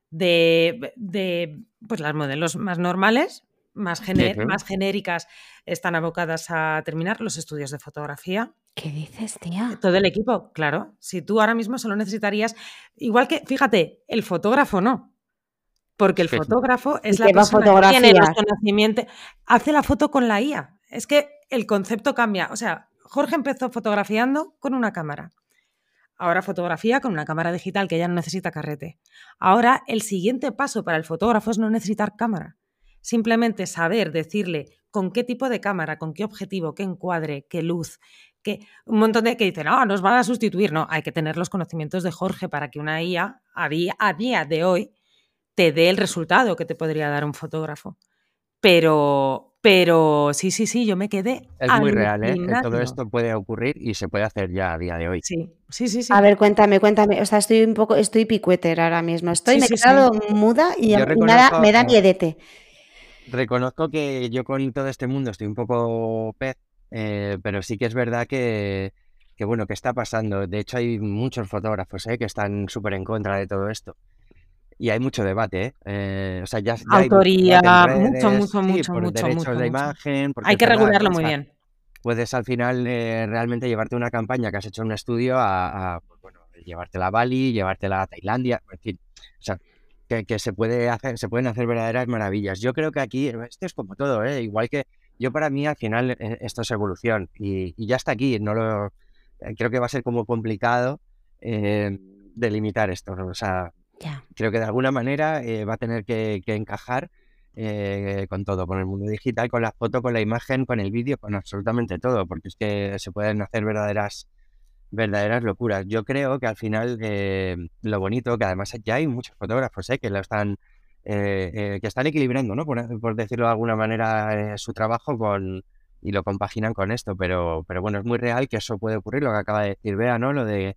de, pues las modelos más normales, más, más genéricas, están abocadas a terminar los estudios de fotografía. ¿Qué dices, tía? Todo el equipo, claro. Si tú ahora mismo solo necesitarías, igual que, fíjate, el fotógrafo no. Porque el fotógrafo es la persona que tiene los conocimientos. Hace la foto con la IA. Es que el concepto cambia. O sea, Jorge empezó fotografiando con una cámara. Ahora fotografía con una cámara digital que ya no necesita carrete. Ahora el siguiente paso para el fotógrafo es no necesitar cámara. Simplemente saber decirle con qué tipo de cámara, con qué objetivo, qué encuadre, qué luz, que un montón de que dicen, no, nos van a sustituir. No, hay que tener los conocimientos de Jorge para que una IA a día, a día de hoy te dé el resultado que te podría dar un fotógrafo. Pero, pero sí, sí, sí, yo me quedé. Es muy real, ¿eh? Todo esto puede ocurrir y se puede hacer ya a día de hoy. Sí, sí, sí. sí. A ver, cuéntame, cuéntame. O sea, estoy un poco, estoy picueter ahora mismo. Estoy, me he quedado muda y nada, me da miedete. Reconozco que yo con todo este mundo estoy un poco pez eh, pero sí que es verdad que, que, bueno, que está pasando. De hecho, hay muchos fotógrafos ¿eh? que están súper en contra de todo esto. Y hay mucho debate, ¿eh? eh o sea, ya, Autoría, mucho, mucho, mucho, por mucho, derechos de imagen. Hay que regularlo muy bien. Puedes al final realmente llevarte una campaña que has hecho un estudio a, a pues, bueno, llevártela a Bali, llevártela a Tailandia, en fin. O sea, que, que, se puede hacer, se pueden hacer verdaderas maravillas. Yo creo que aquí, esto es como todo, ¿eh? igual que yo para mí al final eh, esto es evolución y, ya está aquí. No lo, eh, creo que va a ser como complicado eh, delimitar esto. O sea, creo que de alguna manera va a tener que, encajar con todo, con el mundo digital, con la foto, con la imagen, con el vídeo, con absolutamente todo, porque es que se pueden hacer verdaderas verdaderas locuras. Yo creo que al final lo bonito, que además ya hay muchos fotógrafos que lo están eh, eh, que están equilibrando, ¿no? Por, decirlo de alguna manera, eh, su trabajo con y lo compaginan con esto, pero, pero bueno, es muy real que eso puede ocurrir, lo que acaba de decir Bea, ¿no? Lo de,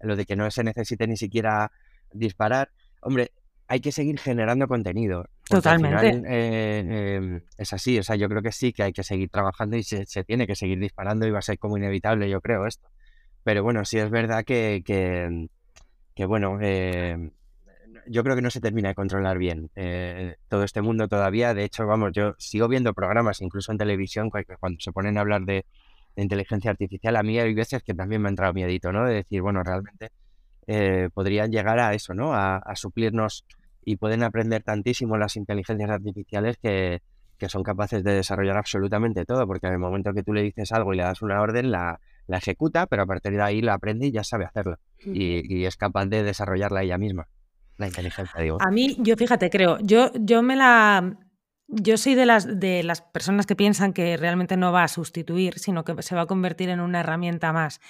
lo de que no se necesite ni siquiera disparar. Hombre, hay que seguir generando contenido. Totalmente. Em, es así, o sea, yo creo que sí, que hay que seguir trabajando y se, tiene que seguir disparando y va a ser como inevitable, yo creo, esto. Pero bueno, sí es verdad que, que, que bueno, eh, yo creo que no se termina de controlar bien eh, todo este mundo todavía. De hecho, vamos, yo sigo viendo programas, incluso en televisión, cuando se ponen a hablar de, inteligencia artificial, a mí hay veces que también me ha entrado miedito, ¿no? De decir, bueno, realmente eh, podrían llegar a eso, ¿no? A, suplirnos y pueden aprender tantísimo las inteligencias artificiales que, que, son capaces de desarrollar absolutamente todo, porque en el momento que tú le dices algo y le das una orden, la, la ejecuta, pero a partir de ahí la aprende y ya sabe hacerlo. Y, es capaz de desarrollarla ella misma. La inteligencia, digo. A mí, yo fíjate, creo, yo, yo me la. Yo soy de las, de las personas que piensan que realmente no va a sustituir, sino que se va a convertir en una herramienta más.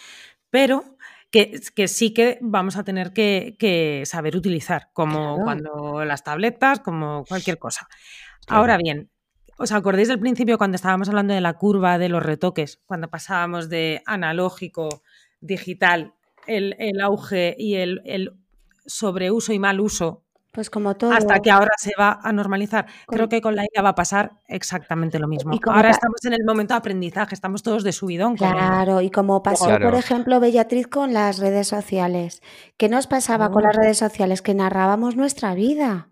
Pero que, que, sí que vamos a tener que, saber utilizar, como cuando las tabletas, como cualquier cosa. Ahora bien, ¿Os acordáis del principio cuando estábamos hablando de la curva de los retoques? Cuando pasábamos de analógico, digital, el, auge y el, sobreuso y mal uso. Pues como todo. Hasta que ahora se va a normalizar. Creo que con la IA va a pasar exactamente lo mismo. ahora estamos en el momento de aprendizaje, estamos todos de subidón. Claro, y como pasó, por ejemplo, Bellatriz con las redes sociales. ¿Qué nos pasaba con las redes sociales? Que narrábamos nuestra vida.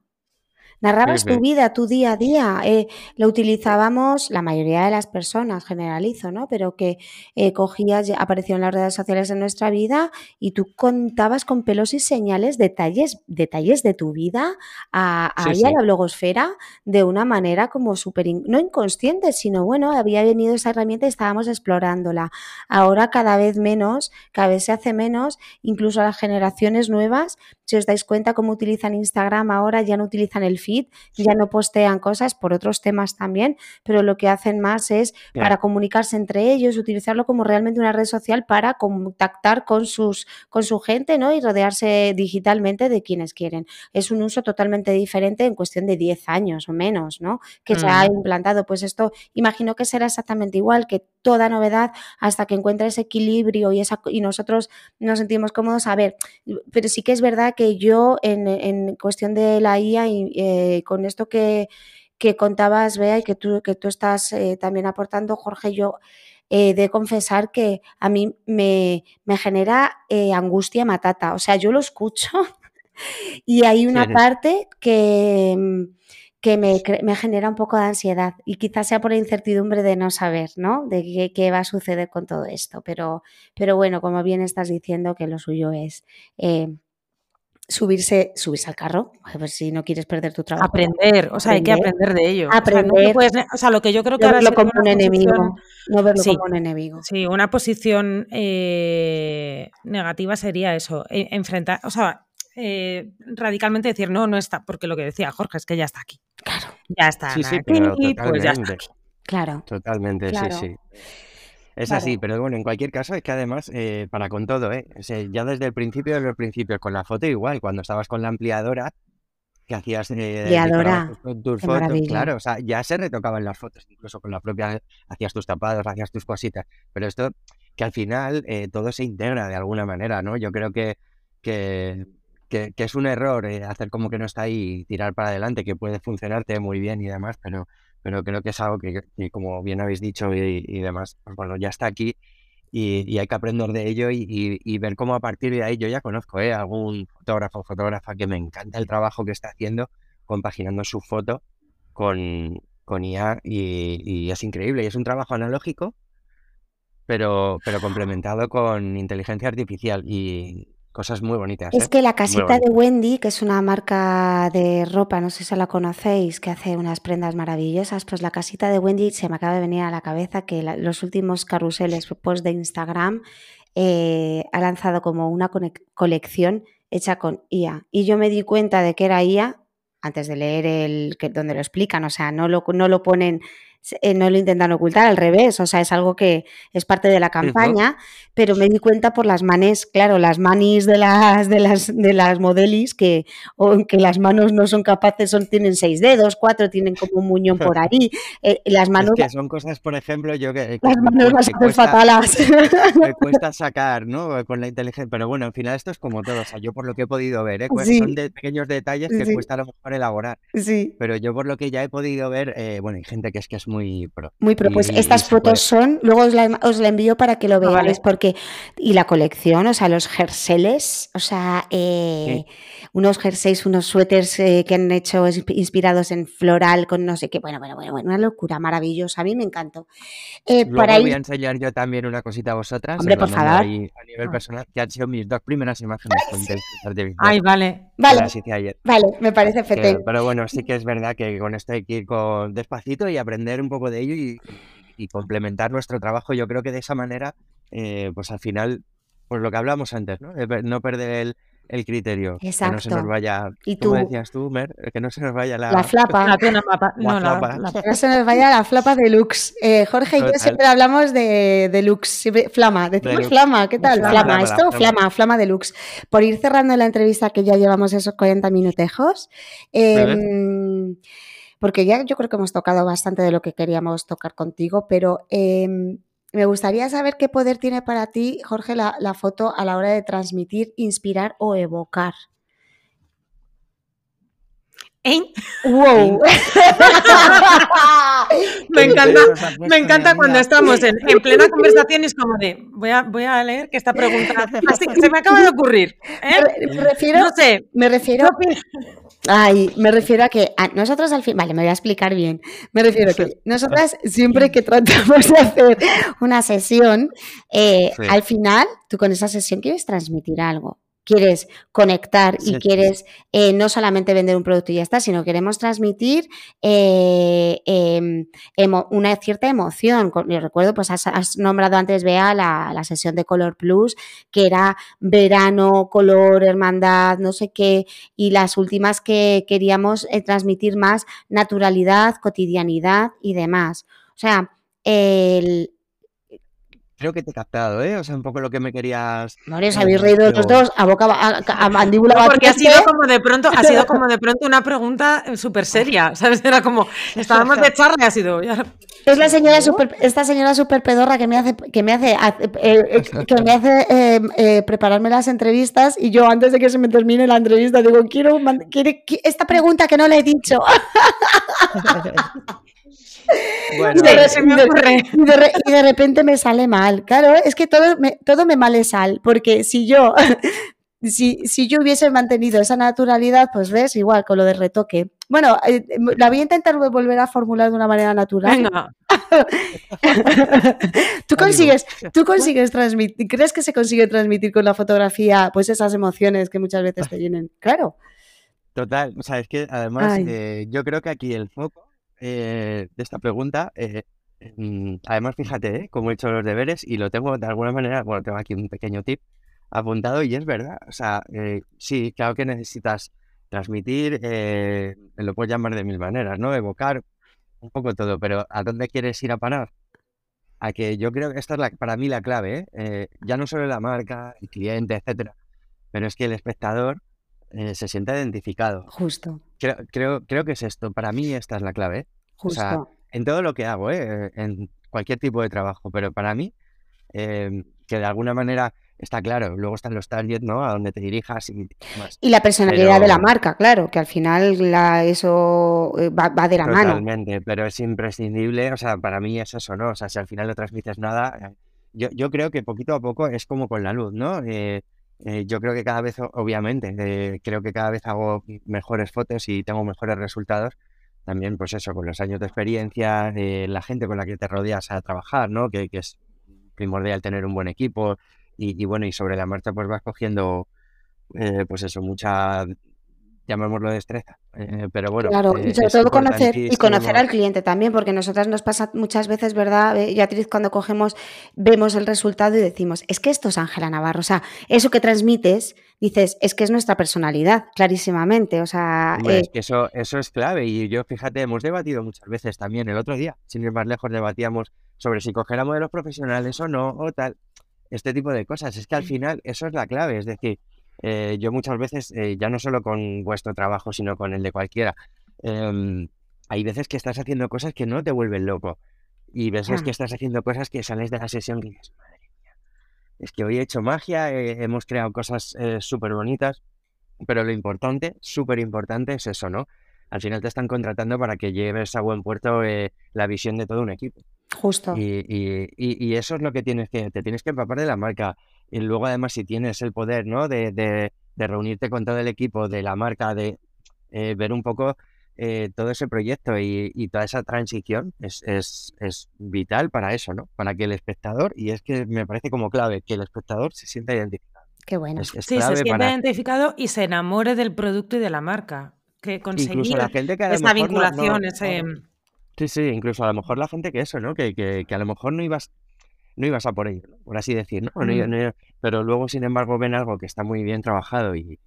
Narrabas tu vida, tu día a día. Eh, lo utilizábamos la mayoría de las personas, generalizo, ¿no? Pero que eh, cogías, apareció en las redes sociales de nuestra vida y tú contabas con pelos y señales detalles, detalles de tu vida a, a, la blogosfera de una manera como súper, no inconsciente, sino bueno, había venido esa herramienta y estábamos explorándola. Ahora cada vez menos, cada vez se hace menos, incluso las generaciones nuevas, si os dais cuenta cómo utilizan Instagram ahora, ya no utilizan el feed ya no postean cosas por otros temas también, pero lo que hacen más es para comunicarse entre ellos, utilizarlo como realmente una red social para contactar con sus con su gente, ¿no? Y rodearse digitalmente de quienes quieren. Es un uso totalmente diferente en cuestión de 10 años o menos, ¿no? Que se ha mm. implantado. Pues esto imagino que será exactamente igual que toda novedad hasta que encuentre ese equilibrio y, esa, y nosotros nos sentimos cómodos. A ver, pero sí que es verdad que yo en, en cuestión de la IA y eh, con esto que, que, contabas, Bea, y que tú, que tú estás eh, también aportando, Jorge, yo he de confesar que a mí me, me genera eh, angustia matata. O sea, yo lo escucho (laughs) y hay una parte que que me, me, genera un poco de ansiedad y quizás sea por la incertidumbre de no saber, ¿no? De qué, va a suceder con todo esto. Pero, pero bueno, como bien estás diciendo, que lo suyo es eh, subirse, subirse al carro, a ver si no quieres perder tu trabajo. Aprender, o sea, hay que aprender de ello. Aprender. O sea, lo que yo creo que no verlo como un enemigo. No verlo como un enemigo. Sí, una posición eh, negativa sería eso, e, enfrentar, o sea, eh, radicalmente decir no, no está, porque lo que decía Jorge es que ya está aquí. Ya está. Sí, sí, pues ya está Claro. Totalmente, sí, sí. Es así, pero bueno, en cualquier caso es que además, eh, para con todo, ¿eh? ya desde el principio, desde el principio, con la foto igual, cuando estabas con la ampliadora, que hacías eh, tus fotos, claro, o sea, ya se retocaban las fotos, incluso con la propia, hacías tus tapados, hacías tus cositas, pero esto, que al final eh, todo se integra de alguna manera, ¿no? Yo creo que, que que, es un error eh, hacer como que no está ahí y tirar para adelante, que puede funcionarte muy bien y demás, pero, pero creo que es algo que, como bien habéis dicho y, demás, pues bueno, ya está aquí y, hay que aprender de ello y, ver cómo a partir de ahí yo ya conozco ¿eh? algún fotógrafo o fotógrafa que me encanta el trabajo que está haciendo compaginando su foto con, con IA y, es increíble y es un trabajo analógico pero, pero (laughs) complementado con inteligencia artificial y, Cosas muy bonitas. Es ¿eh? que la casita de Wendy, que es una marca de ropa, no sé si la conocéis, que hace unas prendas maravillosas, pues la casita de Wendy se me acaba de venir a la cabeza que los últimos carruseles post de Instagram eh, ha lanzado como una colección hecha con IA. Y yo me di cuenta de que era IA antes de leer el que, donde lo explican, o sea, no lo, no lo ponen eh, no lo intentan ocultar, al revés, o sea, es algo que es parte de la campaña, pero me di cuenta por las manes, claro, las manis de las de las de las modelis que aunque las manos no son capaces, son tienen seis dedos, cuatro tienen como un muñón por ahí, eh, las manos que son cosas, por ejemplo, yo que, las manos las hacen fatalas. Me cuesta sacar, ¿no? Con la inteligencia, pero bueno, al final esto es como todo, o sea, yo por lo que he podido ver, ¿eh? son de pequeños detalles que cuesta a lo mejor elaborar. Sí. Pero yo por lo que ya he podido ver, eh, bueno, hay gente que es que es muy pro. Muy pro. Pues estas fotos son, luego os la, os la, envío para que lo ah, veáis, porque, y la colección, o sea, los jerseles, o sea, eh, unos jerseys, unos suéteres eh, que han hecho inspirados en floral con no sé qué, bueno, bueno, bueno, una locura maravillosa, a mí me encantó. Eh, para voy a enseñar yo también una cosita a vosotras. Hombre, por favor. a nivel personal, que han sido mis dos primeras imágenes con Ay, vale. Vale, vale, me parece fete. Pero bueno, sí que es verdad que con esto hay que ir con despacito y aprender un poco de ello y, complementar nuestro trabajo. Yo creo que de esa manera, eh, pues al final, pues lo que hablamos antes, ¿no? no perder el, el criterio. Exacto. Que no se nos vaya, ¿Y tú? decías tú, Mer, que no se nos vaya la, la flapa. La, flapa. (laughs) No, la, flapa. Que no se nos vaya la flapa (laughs) deluxe. Eh, Jorge y yo siempre hablamos de deluxe, flama. Decimos flama, ¿qué tal? Flama, esto, flama, flama deluxe. Por ir cerrando la entrevista, que ya llevamos esos 40 minutejos. Eh, porque ya yo creo que hemos tocado bastante de lo que queríamos tocar contigo, pero eh, me gustaría saber qué poder tiene para ti, Jorge, la, foto a la hora de transmitir, inspirar o evocar. ¿Eh? ¡Wow! (laughs) me encanta, me encanta cuando estamos en, plena conversación y es como de, voy a, voy a leer que esta pregunta (laughs) así, se me acaba de ocurrir. ¿eh? Me refiero, no sé, me refiero, Ay, me refiero a que nosotros al fin, vale, me voy a explicar bien. Me refiero a que nosotras (laughs) siempre que tratamos de hacer una sesión, eh, al final tú con esa sesión quieres transmitir algo quieres conectar y quieres eh, no solamente vender un producto y ya está, sino queremos transmitir eh, em, una cierta emoción. Yo recuerdo, pues has, nombrado antes, Bea, la, la, sesión de Color Plus, que era verano, color, hermandad, no sé qué, y las últimas que queríamos eh, transmitir más naturalidad, cotidianidad y demás. O sea, el, creo que te he captado, ¿eh? O sea, un poco lo que me querías. Os habéis reído los dos a boca a, mandíbula no, Porque ha sido como de pronto, ha sido como de pronto una pregunta súper seria, ¿sabes? Era como, estábamos de charla y ha sido. Es la señora super, esta señora súper pedorra que me hace, que me hace, eh, eh, que me hace eh, prepararme las entrevistas y yo antes de que se me termine la entrevista digo, quiero, quiero esta pregunta que no le he dicho. (laughs) y, de, repente me sale mal. Claro, es que todo me, todo me male sal, porque si yo, (laughs) si, si, yo hubiese mantenido esa naturalidad, pues ves, igual con lo de retoque. Bueno, eh, la voy a intentar volver a formular de una manera natural. (laughs) tú consigues, tú consigues transmitir, ¿crees que se consigue transmitir con la fotografía pues esas emociones que muchas veces te vienen? Claro. Total, o sea, es que además eh, yo creo que aquí el foco eh, de esta pregunta. Eh, además, fíjate, ¿eh? cómo he hecho los deberes y lo tengo de alguna manera, bueno, tengo aquí un pequeño tip apuntado y es verdad. O sea, sí, claro que necesitas transmitir, lo puedes llamar de mil maneras, ¿no? Evocar un poco todo, pero ¿a dónde quieres ir a parar? A que yo creo que esta es la, para mí la clave, ya no solo la marca, el cliente, etcétera, pero es que el espectador eh, se sienta identificado. Justo. Creo, creo, creo, que es esto. Para mí esta es la clave. Justo. O sea, en todo lo que hago, ¿eh? en cualquier tipo de trabajo, pero para mí, em, que de alguna manera está claro. Luego están los targets, ¿no? A donde te dirijas y más. Y la personalidad de la marca, claro, que al final la, eso eh, va, de la mano. Totalmente, pero es imprescindible. O sea, para mí es eso, ¿no? O sea, si al final no transmites nada. Yo, yo creo que poquito a poco es como con la luz, ¿no? Eh, eh, yo creo que cada vez, obviamente, eh, creo que cada vez hago mejores fotos y tengo mejores resultados. También, pues eso, con los años de experiencia, de la gente con la que te rodeas a trabajar, ¿no? Que, es primordial tener un buen equipo y, bueno, y sobre la marcha pues vas cogiendo, eh, pues eso, mucha llamémoslo destreza. Eh, pero bueno. Claro, y sobre todo conocer y conocer al cliente también, porque nosotras nos pasa muchas veces, ¿verdad, Beatriz? Cuando cogemos, vemos el resultado y decimos, es que esto es Ángela Navarro. O sea, eso que transmites, dices, es que es nuestra personalidad, clarísimamente. O sea. es eh que eso, eso es clave. Y yo, fíjate, hemos debatido muchas veces también. El otro día, sin ir más lejos, debatíamos sobre si coger a modelos profesionales o no, o tal. Este tipo de cosas. Es que al final eso es la clave. Es decir, eh, yo muchas veces, eh, ya no solo con vuestro trabajo, sino con el de cualquiera, em, hay veces que estás haciendo cosas que no te vuelven loco. Y veces que estás haciendo cosas que sales de la sesión y dices, madre mía, es que hoy he hecho magia, eh, hemos creado cosas súper bonitas, pero lo importante, súper importante es eso, ¿no? al final te están contratando para que lleves a buen puerto la visión de todo un equipo. Justo. Y, y, y, eso es lo que tienes que, te tienes que empapar de la marca. Y luego además si tienes el poder, ¿no? De, de, de reunirte con todo el equipo de la marca, de eh, ver un poco eh, todo ese proyecto y, toda esa transición es, es, es, vital para eso, ¿no? Para que el espectador, y es que me parece como clave, que el espectador se sienta identificado. Qué bueno. sí, se sienta identificado y se enamore del producto y de la marca. Que conseguir la gente que esa vinculación, ese... Sí, sí, incluso a lo mejor la gente que eso, ¿no? Que, que, que a lo mejor no ibas no ibas a por ello, por así decir, ¿no? Mm. pero luego, sin embargo, ven algo que está muy bien trabajado y,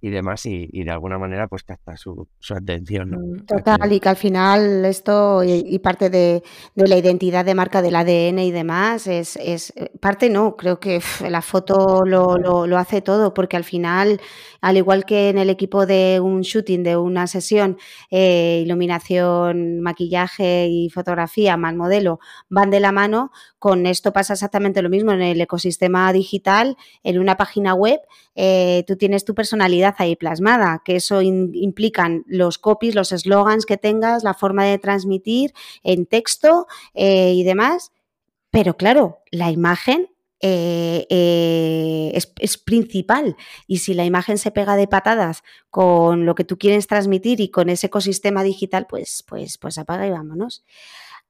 y demás y, de alguna manera pues capta su, su atención. Mm, total, y que al final esto y, parte de, la identidad de marca del ADN y demás es, es eh, parte no, creo que la foto lo, lo, hace todo porque al final, al igual que en el equipo de un shooting, de una sesión, eh, iluminación, maquillaje y fotografía más modelo van de la mano, con esto pasa exactamente lo mismo en el ecosistema digital, en una página web, eh, tú tienes tu personalidad ahí plasmada, que eso implican los copies, los eslogans que tengas, la forma de transmitir en texto eh, y demás. Pero claro, la imagen eh, eh, es, principal. Y si la imagen se pega de patadas con lo que tú quieres transmitir y con ese ecosistema digital, pues, pues, pues apaga y vámonos.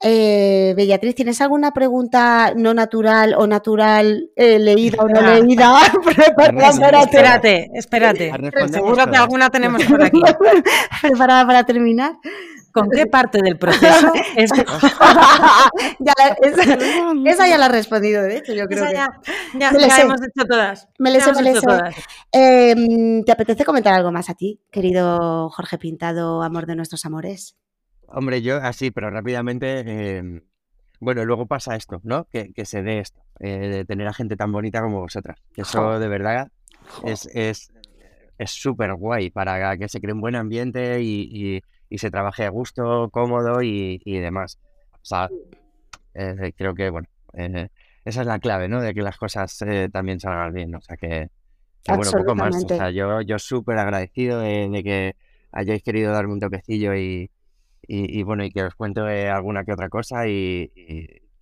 Eh, Beatriz, ¿tienes alguna pregunta no natural o natural eh, leída o no leída? (laughs) espérate, espérate. Seguro que alguna tenemos por aquí. (laughs) ¿Preparada para terminar? ¿Con qué parte del proceso? (laughs) esa, ya la has respondido, de hecho, yo creo que... Ya, ya, ya hemos hecho todas. Me les me eh, ¿Te apetece comentar algo más a ti, querido Jorge Pintado, amor de nuestros amores? Hombre, yo así, pero rápidamente, em, bueno, luego pasa esto, ¿no? Que, que se dé esto, eh, de tener a gente tan bonita como vosotras. Eso de verdad es es es súper guay para que se cree un buen ambiente y, y, se trabaje a gusto, cómodo y, y demás. O sea, eh, creo que, bueno, eh, esa es la clave, ¿no? De que las cosas también salgan bien. O sea, que, bueno, poco más. O sea, yo, yo súper agradecido de, de que hayáis querido darme un toquecillo y, y, bueno, y que os cuente alguna que otra cosa y,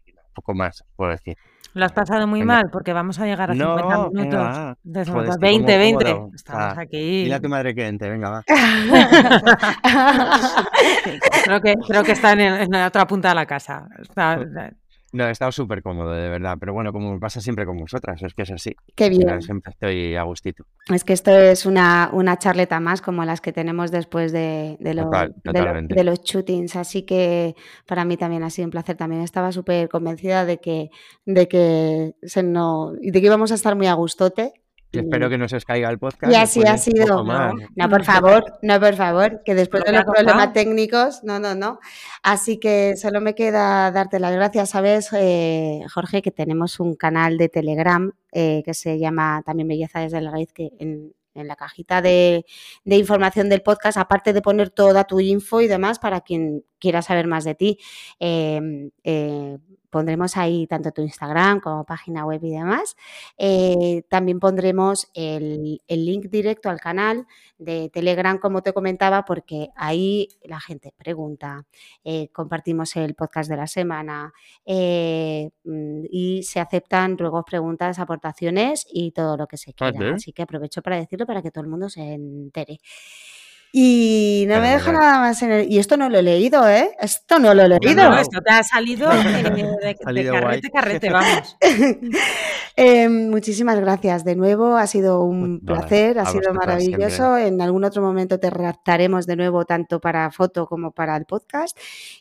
un poco más, puedo decir. Lo has pasado muy mal porque vamos a llegar a 50 minutos. De 20, 20. Estamos aquí. Dile a tu madre que entre, venga, va. (laughs) creo, que, creo que está en, la otra punta de la casa. Está, (laughs) no, he estado súper cómodo, de verdad. Pero bueno, como me pasa siempre con vosotras, es que es así. Qué bien. Siempre estoy a gustito. Es que esto es una, una charleta más como las que tenemos después de, de, de, los shootings. Así que para mí también ha sido un placer. También estaba súper convencida de que, de que se no, de que íbamos a estar muy a gustote espero que no se os caiga el podcast. Y así ha sido. No, por favor, no, por favor, que después de los problemas técnicos, no, no, no. Así que solo me queda darte las gracias. Sabes, eh, Jorge, que tenemos un canal de Telegram eh, que se llama también Belleza desde la raíz, que en, la cajita de, información del podcast, aparte de poner toda tu info y demás para quien quiera saber más de ti. Eh, pondremos ahí tanto tu Instagram como página web y demás. Eh, también pondremos el, link directo al canal de Telegram, como te comentaba, porque ahí la gente pregunta, eh, compartimos el podcast de la semana eh, mm, y se aceptan ruegos, preguntas, aportaciones y todo lo que se quiera. Así que aprovecho para decirlo para que todo el mundo se entere. Y no me deja nada más en el... Y esto no lo he leído, ¿eh? Esto no lo he leído. No, esto te ha salido de, (laughs) carrete, carrete, vamos. (laughs) Eh, muchísimas gracias de nuevo. Ha sido un placer, ha sido maravilloso. En algún otro momento te redactaremos de nuevo, tanto para foto como para el podcast.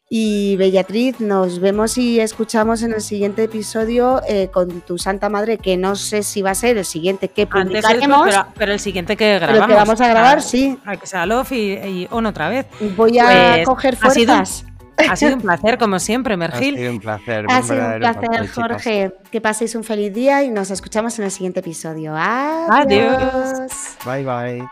Y Bellatriz, nos vemos y escuchamos en el siguiente episodio eh, con tu Santa Madre, que no sé si va a ser el siguiente que publicaremos. pero, el siguiente que grabamos. que vamos a grabar, sí. Hay que ser y, On otra vez. Voy a pues, coger fuerzas. Ha sido, un placer, como siempre, Mergil. Ha sido un placer. Ha sido un placer, Jorge. Que paséis un feliz día y nos escuchamos en el siguiente episodio. Adiós. Bye, bye.